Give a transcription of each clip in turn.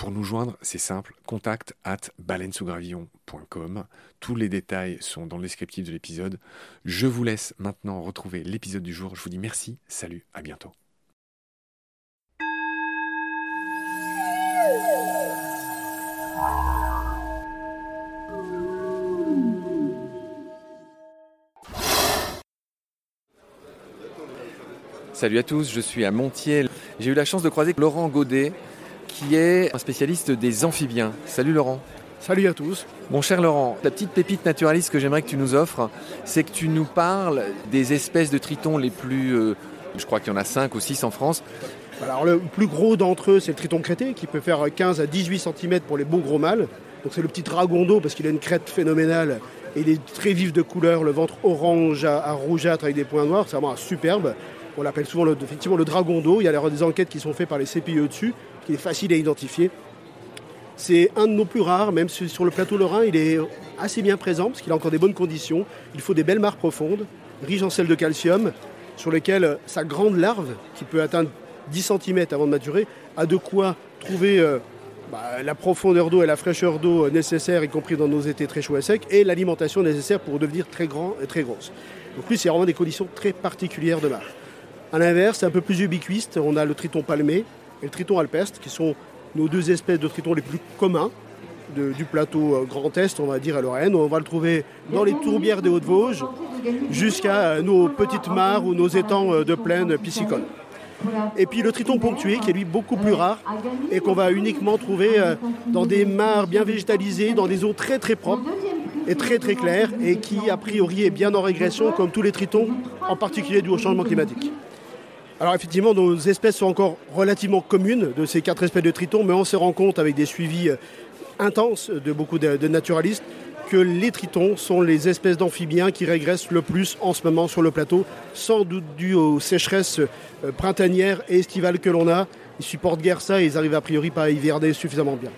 Pour nous joindre, c'est simple, contact at baleinesougravillon.com. Tous les détails sont dans le descriptif de l'épisode. Je vous laisse maintenant retrouver l'épisode du jour. Je vous dis merci, salut, à bientôt. Salut à tous, je suis à Montiel. J'ai eu la chance de croiser Laurent Godet, qui est un spécialiste des amphibiens. Salut Laurent. Salut à tous. Mon cher Laurent, la petite pépite naturaliste que j'aimerais que tu nous offres, c'est que tu nous parles des espèces de tritons les plus... euh, je crois qu'il y en a 5 ou 6 en France. Alors le plus gros d'entre eux, c'est le triton crêté, qui peut faire 15 à 18 cm pour les beaux gros mâles. Donc c'est le petit dragon d'eau parce qu'il a une crête phénoménale et il est très vif de couleur, le ventre orange à, à rougeâtre avec des points noirs, c'est vraiment superbe. On l'appelle souvent le, effectivement le dragon d'eau. Il y a des enquêtes qui sont faites par les CPE dessus, qui est facile à identifier. C'est un de nos plus rares, même sur le plateau lorrain, il est assez bien présent parce qu'il a encore des bonnes conditions. Il faut des belles mares profondes, riches en sel de calcium, sur lesquelles sa grande larve, qui peut atteindre 10 cm avant de maturer, a de quoi trouver euh, bah, la profondeur d'eau et la fraîcheur d'eau nécessaires, y compris dans nos étés très chauds et secs, et l'alimentation nécessaire pour devenir très grand et très grosse. Donc lui, c'est vraiment des conditions très particulières de mare. A l'inverse, c'est un peu plus ubiquiste. On a le triton palmé et le triton alpestre, qui sont nos deux espèces de tritons les plus communs du plateau euh, Grand Est, on va dire à Lorraine. On va le trouver dans les tourbières des Hauts-de-Vosges jusqu'à euh, nos petites mares ou nos étangs euh, de plaine piscicoles. Et puis le triton ponctué, qui est lui beaucoup plus rare et qu'on va uniquement trouver dans des mares bien végétalisées, dans des eaux très très propres et très très claires et qui a priori est bien en régression comme tous les tritons, en particulier dû au changement climatique. Alors effectivement, nos espèces sont encore relativement communes de ces quatre espèces de tritons, mais on se rend compte avec des suivis euh, intenses de beaucoup de, naturalistes que les tritons sont les espèces d'amphibiens qui régressent le plus en ce moment sur le plateau, sans doute dû aux sécheresses euh, printanières et estivales que l'on a. Ils supportent guère ça et ils arrivent a priori pas à hiverner suffisamment bien.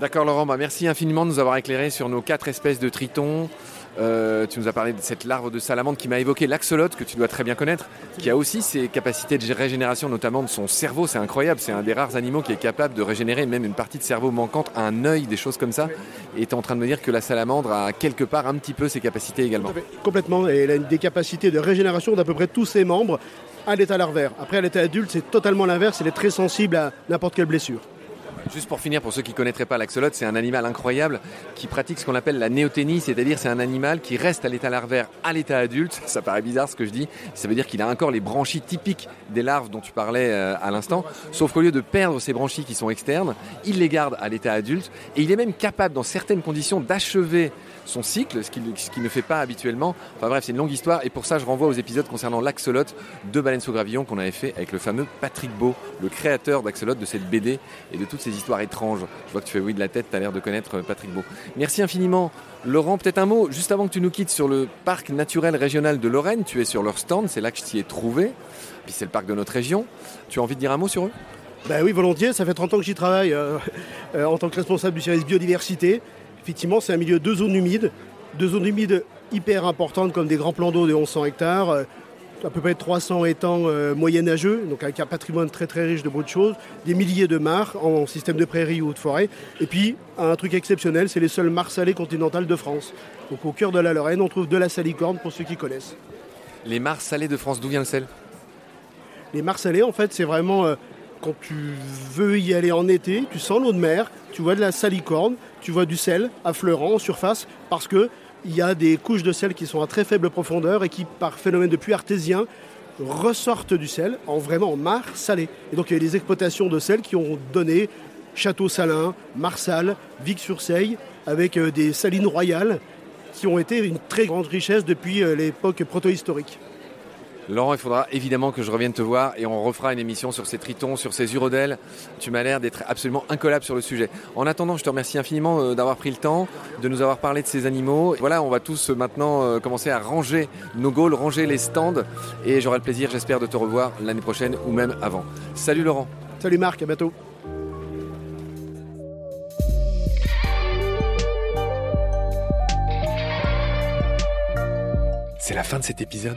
D'accord Laurent, bah, merci infiniment de nous avoir éclairé sur nos quatre espèces de tritons. Euh, tu nous as parlé de cette larve de salamandre qui m'a évoqué l'axolote, que tu dois très bien connaître, qui a aussi ses capacités de régénération, notamment de son cerveau. C'est incroyable, c'est un des rares animaux qui est capable de régénérer même une partie de cerveau manquante, un œil, des choses comme ça. Et tu es en train de me dire que la salamandre a quelque part un petit peu ses capacités également. Complètement, et elle a des capacités de régénération d'à peu près tous ses membres à l'état larvaire. Après, à l'état adulte, c'est totalement l'inverse, elle est très sensible à n'importe quelle blessure. Juste pour finir, pour ceux qui ne connaîtraient pas l'axolote, c'est un animal incroyable qui pratique ce qu'on appelle la néoténie, c'est-à-dire c'est un animal qui reste à l'état larvaire à l'état adulte. Ça paraît bizarre ce que je dis. Ça veut dire qu'il a encore les branchies typiques des larves dont tu parlais euh, à l'instant, sauf qu'au lieu de perdre ces branchies qui sont externes, il les garde à l'état adulte et il est même capable, dans certaines conditions, d'achever son cycle, ce qu'il ne fait pas habituellement. Enfin bref, c'est une longue histoire et pour ça, je renvoie aux épisodes concernant l'axolote de Baleine sous gravillon qu'on avait fait avec le fameux Patrick Beau, le créateur d'Axolote, de cette BD et de toutes ces histoires étranges. Je vois que tu fais oui de la tête, tu as l'air de connaître euh, Patrick Beau. Merci infiniment. Laurent, peut-être un mot, juste avant que tu nous quittes sur le parc naturel régional de Lorraine, tu es sur leur stand, c'est là que je t'y ai trouvé, puis c'est le parc de notre région. Tu as envie de dire un mot sur eux? Ben oui, volontiers, ça fait 30 ans que j'y travaille euh, euh, en tant que responsable du service biodiversité. Effectivement, c'est un milieu de zones humides, deux zones humides hyper importantes comme des grands plans d'eau de 1100 hectares, à peu près 300 étangs euh, moyenâgeux, donc avec un patrimoine très très riche de beaucoup de choses, des milliers de mares en système de prairie ou de forêt, et puis un truc exceptionnel, c'est les seules mares salées continentales de France. Donc au cœur de la Lorraine, on trouve de la salicorne pour ceux qui connaissent. Les mares salées de France, d'où vient le sel? Les mares salées, en fait, c'est vraiment euh, quand tu veux y aller en été, tu sens l'eau de mer, tu vois de la salicorne, tu vois du sel affleurant en surface, parce que il y a des couches de sel qui sont à très faible profondeur et qui, par phénomène de puits artésien, ressortent du sel en vraiment en mare. Et donc il y a des exploitations de sel qui ont donné Château Salin, Marsal, Vic-sur-Seille, avec euh, des salines royales qui ont été une très grande richesse depuis euh, l'époque protohistorique. Laurent, il faudra évidemment que je revienne te voir et on refera une émission sur ces tritons, sur ces urodèles. Tu m'as l'air d'être absolument incollable sur le sujet. En attendant, je te remercie infiniment euh, d'avoir pris le temps, de nous avoir parlé de ces animaux. Voilà, on va tous euh, maintenant euh, commencer à ranger nos gaules, ranger les stands et j'aurai le plaisir, j'espère, de te revoir l'année prochaine ou même avant. Salut Laurent. Salut Marc, à bientôt. C'est la fin de cet épisode.